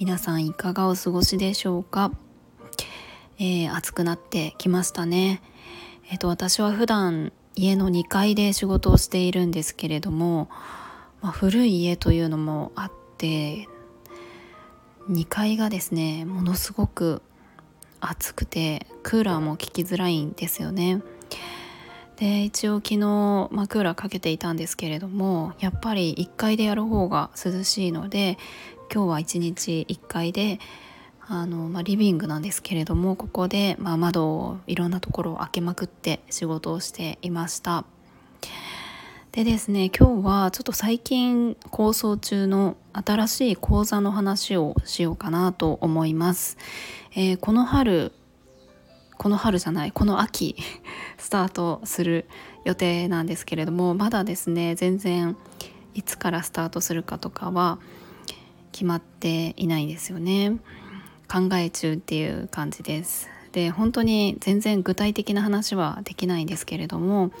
皆さんいかがお過ごしでしょうか、えー、暑くなってきましたねえっ、ー、と私は普段家の2階で仕事をしているんですけれども、まあ、古い家というのもあって2階がですねものすごく暑くてクーラーも効きづらいんですよね。で一応昨日、まあ、クーラーかけていたんですけれどもやっぱり1階でやる方が涼しいので今日は1日1階であの、まあ、リビングなんですけれどもここで、まあ、窓をいろんなところを開けまくって仕事をしていました。でですね今日はちょっと最近構想中の新しい講座の話をしようかなと思います、えー、この春この春じゃないこの秋 スタートする予定なんですけれどもまだですね全然いつからスタートするかとかは決まっていないんですよね。考え中っていう感じです。で本当に全然具体的な話はできないんですけれども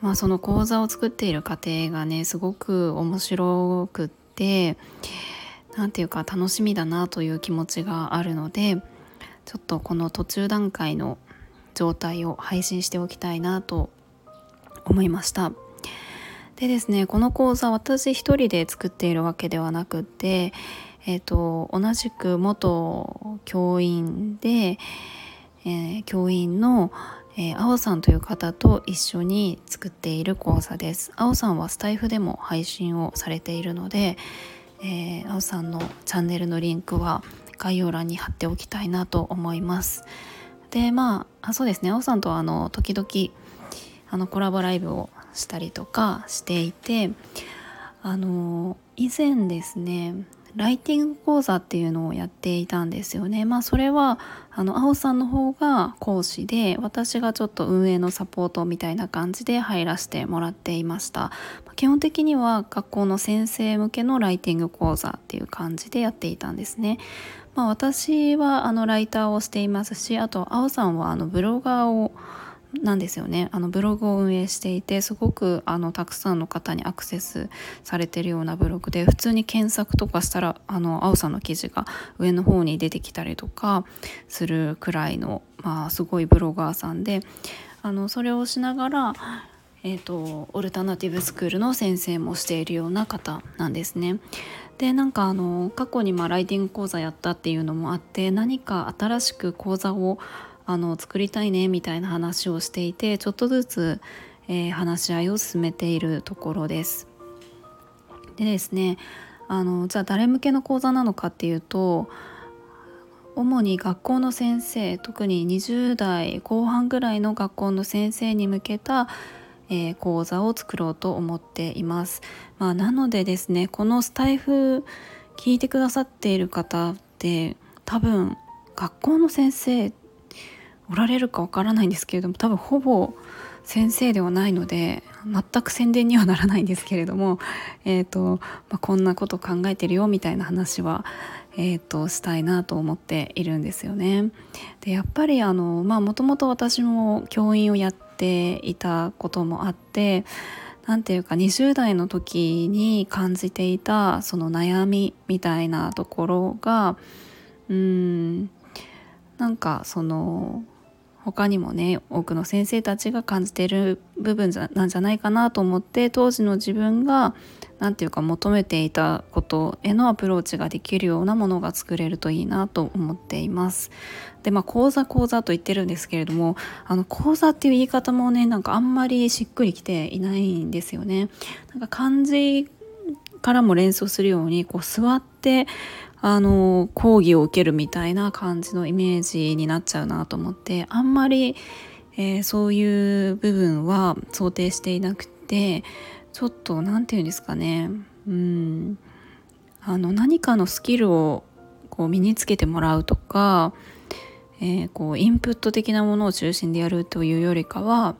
まあ、その講座を作っている過程がねすごく面白くって何て言うか楽しみだなという気持ちがあるのでちょっとこの途中段階の状態を配信しておきたいなと思いました。でですねこの講座私一人で作っているわけではなくてえーと、同じく元教員で、えー、教員のえー、青さんという方と一緒に作っている講座です。青さんはスタイフでも配信をされているので、えー、青さんのチャンネルのリンクは概要欄に貼っておきたいなと思います。でまあそうですね。青さんとはあの時々あのコラボライブをしたりとかしていてあの以前ですねライティング講座っていうのをやっていたんですよね。まあそれはあの青さんの方が講師で私がちょっと運営のサポートみたいな感じで入らせてもらっていました。基本的には学校の先生向けのライティング講座っていう感じでやっていたんですね。まあ、私はあのライターをしていますしあと青さんはあのブロガーをなんですよねあのブログを運営していてすごくあのたくさんの方にアクセスされてるようなブログで普通に検索とかしたらあの青さんの記事が上の方に出てきたりとかするくらいの、まあ、すごいブロガーさんであのそれをしながら、えーと、オルタナティブスクールの先生もしているような方なんですね。でなんかあの過去にまあライティング講座やったっていうのもあって何か新しく講座をあの作りたいねみたいな話をしていてちょっとずつ、えー、話し合いを進めているところです。でですねあのじゃあ誰向けの講座なのかっていうと主に学校の先生特に20代後半ぐらいの学校の先生に向けた、えー、講座を作ろうと思っています。まあ、なのでですねこのスタイフ聞いてくださっている方って多分学校の先生おられるかわからないんですけれども多分ほぼ先生ではないので全く宣伝にはならないんですけれども、えーとまあ、こんなこと考えてるよみたいな話は、えーと、したいなと思っているんですよね。でやっぱりあのまあもともと私も教員をやっていたこともあって何ていうか20代の時に感じていたその悩みみたいなところがうんなんかその他にもね多くの先生たちが感じている部分なんじゃないかなと思って当時の自分が何て言うか求めていたことへのアプローチができるようなものが作れるといいなと思っています。でまあ講座講座と言ってるんですけれどもあの講座っていう言い方もねなんかあんまりしっくりきていないんですよね。なんか漢字からも連想するようにこう座ってあの講義を受けるみたいな感じのイメージになっちゃうなと思ってあんまり、えー、そういう部分は想定していなくてちょっと何て言うんですかね。うん。あの何かのスキルをこう身につけてもらうとか、えー、こうインプット的なものを中心でやるというよりかは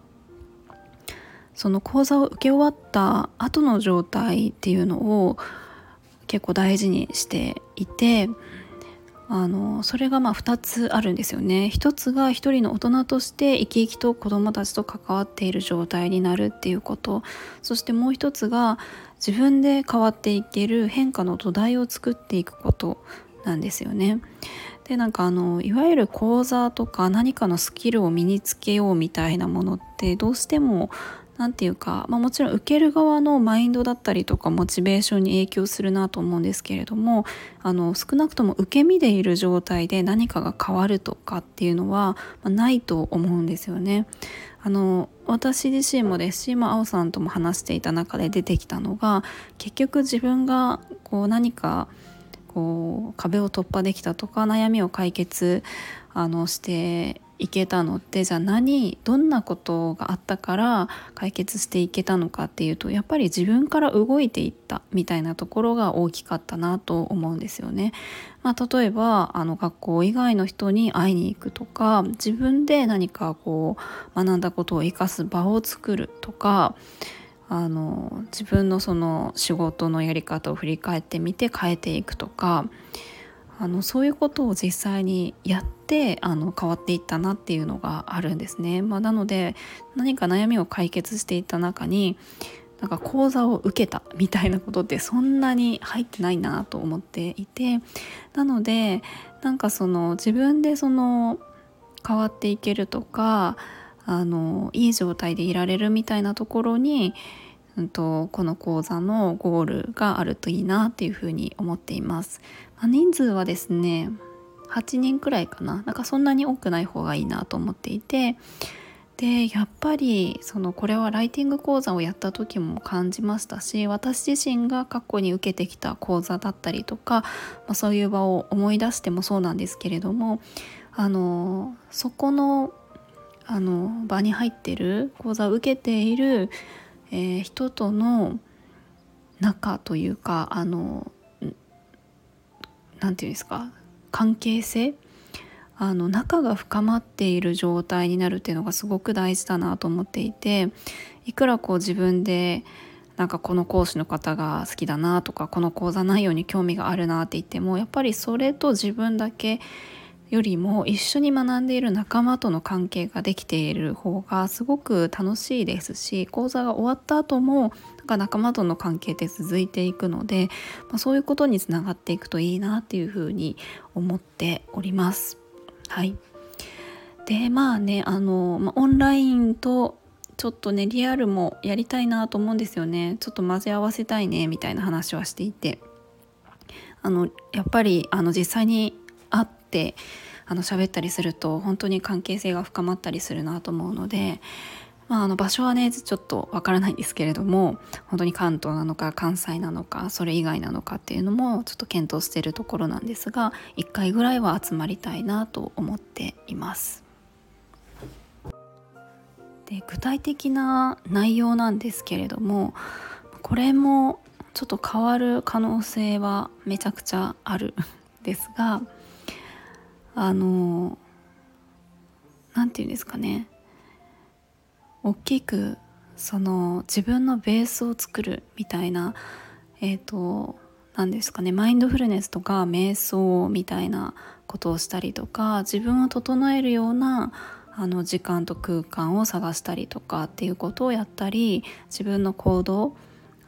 その講座を受け終わった後の状態っていうのを結構大事にしていてあのそれがまあ2つあるんですよね一つが一人の大人として生き生きと子どもたちと関わっている状態になるっていうことそしてもう一つが自分で変わっていける変化の土台を作っていくことなんですよね。でなんかあのいわゆる講座とか何かのスキルを身につけようみたいなものってどうしても何て言うか、まあ、もちろん受ける側のマインドだったりとかモチベーションに影響するなと思うんですけれどもあの少なくとも受け身でいる状態で何かが変わるとかっていうのは、まあ、ないと思うんですよね。あの私自身もですし、まあ、青さんとも話していた中で出てきたのが結局自分がこう何かこう壁を突破できたとか悩みを解決あのしていけたのってじゃあ何どんなことがあったから解決していけたのかっていうとやっぱり自分から動いていったみたいなところが大きかったなと思うんですよね。まあ、例えばあの学校以外の人に会いに行くとか自分で何かこう学んだことを生かす場を作るとかあの自分のその仕事のやり方を振り返ってみて変えていくとかあのそういうことを実際にやってあの変わっていったなっていうのがあるんですね。まあ、なので何か悩みを解決していった中になんか講座を受けたみたいなことってそんなに入ってないなと思っていてなのでなんかその自分でその変わっていけるとかあのいい状態でいられるみたいなところに、うんと、この講座のゴールがあるといいなっていうふうに思っています。まあ、人数はですね8人くらいかななんかそんなに多くない方がいいなと思っていてでやっぱりそのこれはライティング講座をやった時も感じましたし私自身が過去に受けてきた講座だったりとか、まあ、そういう場を思い出してもそうなんですけれどもあのそこのあの場に入ってる講座を受けている、えー、人との仲というかあの何て言うんですか？関係性？あの仲が深まっている状態になるっていうのがすごく大事だなと思っていていくらこう自分でなんかこの講師の方が好きだなとかこの講座内容に興味があるなって言ってもやっぱりそれと自分だけよりも一緒に学んでいる仲間との関係ができている方がすごく楽しいですし講座が終わった後もなんか仲間との関係って続いていくので、まあ、そういうことにつながっていくといいなっていうふうに思っております。はい。でまあねあの、まあ、オンラインとちょっとねリアルもやりたいなと思うんですよね。ちょっと混ぜ合わせたいねみたいな話はしていて。あのやっぱりあの実際にってあの喋ったりすると本当に関係性が深まったりするなと思うので、まあ、あの場所はねちょっとわからないんですけれども本当に関東なのか関西なのかそれ以外なのかっていうのもちょっと検討しているところなんですが1回ぐらいは集まりたいなと思っています。で具体的な内容なんですけれどもこれもちょっと変わる可能性はめちゃくちゃあるですがあの何て言うんですかね。大きくその自分のベースを作るみたいなえっ、ー、と何ですかね。マインドフルネスとか瞑想みたいなことをしたりとか自分を整えるようなあの時間と空間を探したりとかっていうことをやったり自分の行動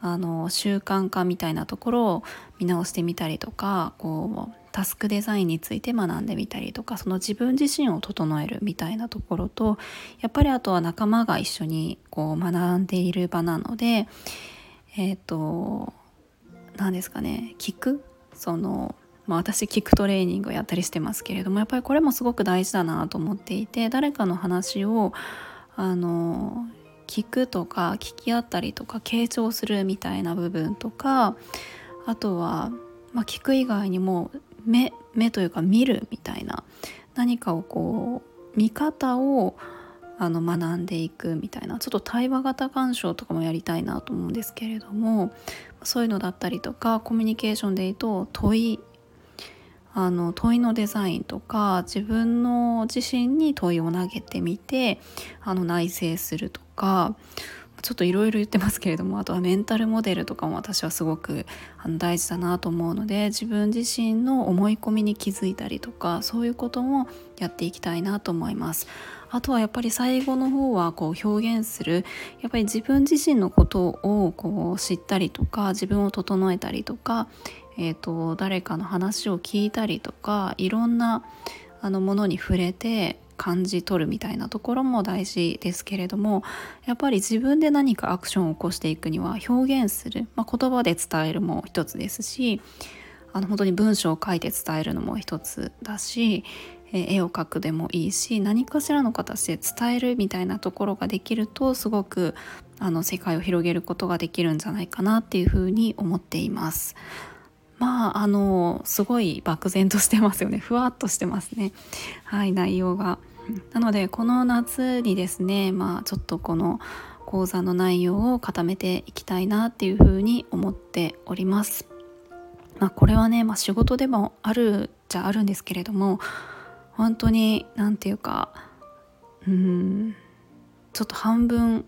あの習慣化みたいなところを見直してみたりとかこうタスクデザインについて学んでみたりとかその自分自身を整えるみたいなところとやっぱりあとは仲間が一緒にこう学んでいる場なのでえっ、ー、と何ですかね聞く？その、まあ、私聞くトレーニングをやったりしてますけれどもやっぱりこれもすごく大事だなと思っていて誰かの話をあの聞くとか聞き合ったりとか傾聴するみたいな部分とかあとは、まあ、聞く以外にも目目というか見るみたいな何かをこう見方をあの学んでいくみたいなちょっと対話型鑑賞とかもやりたいなと思うんですけれどもそういうのだったりとかコミュニケーションで言うと問いあの問いのデザインとか自分の自身に問いを投げてみてあの内省するとかちょっといろいろ言ってますけれどもあとはメンタルモデルとかも私はすごくあの大事だなと思うので自分自身の思い込みに気づいたりとかそういうこともやっていきたいなと思います。あとはやっぱり最後の方はこう表現するやっぱり自分自身のことをこう知ったりとか自分を整えたりとか、えーと、誰かの話を聞いたりとかいろんなあのものに触れて感じ取るみたいなところも大事ですけれどもやっぱり自分で何かアクションを起こしていくには表現する、まあ、言葉で伝えるも一つですしあの本当に文章を書いて伝えるのも一つだし絵を描くでもいいし何かしらの形で伝えるみたいなところができるとすごくあの世界を広げることができるんじゃないかなっていうふうに思っています。まああのすごい漠然としてますよね ふわっとしてますねはい内容が。なのでこの夏にですねまあちょっとこの講座の内容を固めていきたいなっていうふうに思っております。まあ、これはね、まあ、仕事でもあるじゃあるんですけれども本当に何て言うかうんちょっと半分、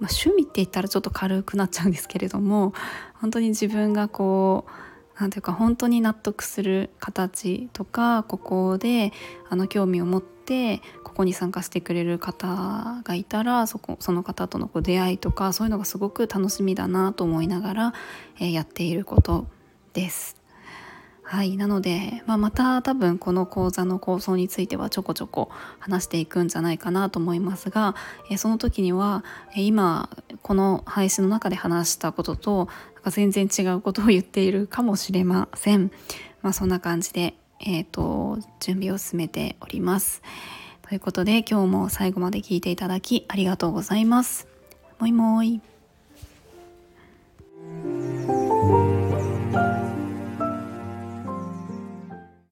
まあ、趣味って言ったらちょっと軽くなっちゃうんですけれども本当に自分がこう何ていうか本当に納得する形とかここであの興味を持ってここに参加してくれる方がいたらそこその方とのこう出会いとかそういうのがすごく楽しみだなと思いながら、えー、やっていることです。はいなので、まあ、また多分この講座の構想についてはちょこちょこ話していくんじゃないかなと思いますが、えその時には、え今この配信の中で話したこととか全然違うことを言っているかもしれません。まあ、そんな感じで、えーと、と準備を進めております。ということで今日も最後まで聞いていただきありがとうございます。もいもい。